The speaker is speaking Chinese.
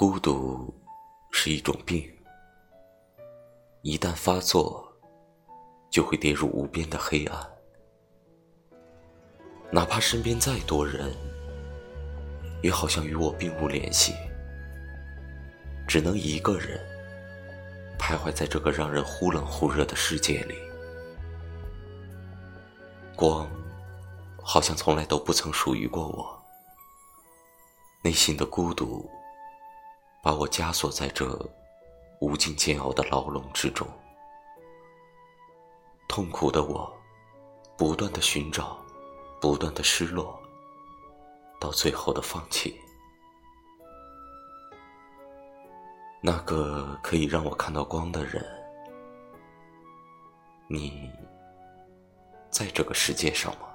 孤独是一种病，一旦发作，就会跌入无边的黑暗。哪怕身边再多人，也好像与我并无联系，只能一个人徘徊在这个让人忽冷忽热的世界里。光，好像从来都不曾属于过我。内心的孤独，把我枷锁在这无尽煎熬的牢笼之中。痛苦的我，不断的寻找，不断的失落，到最后的放弃。那个可以让我看到光的人，你。在这个世界上吗？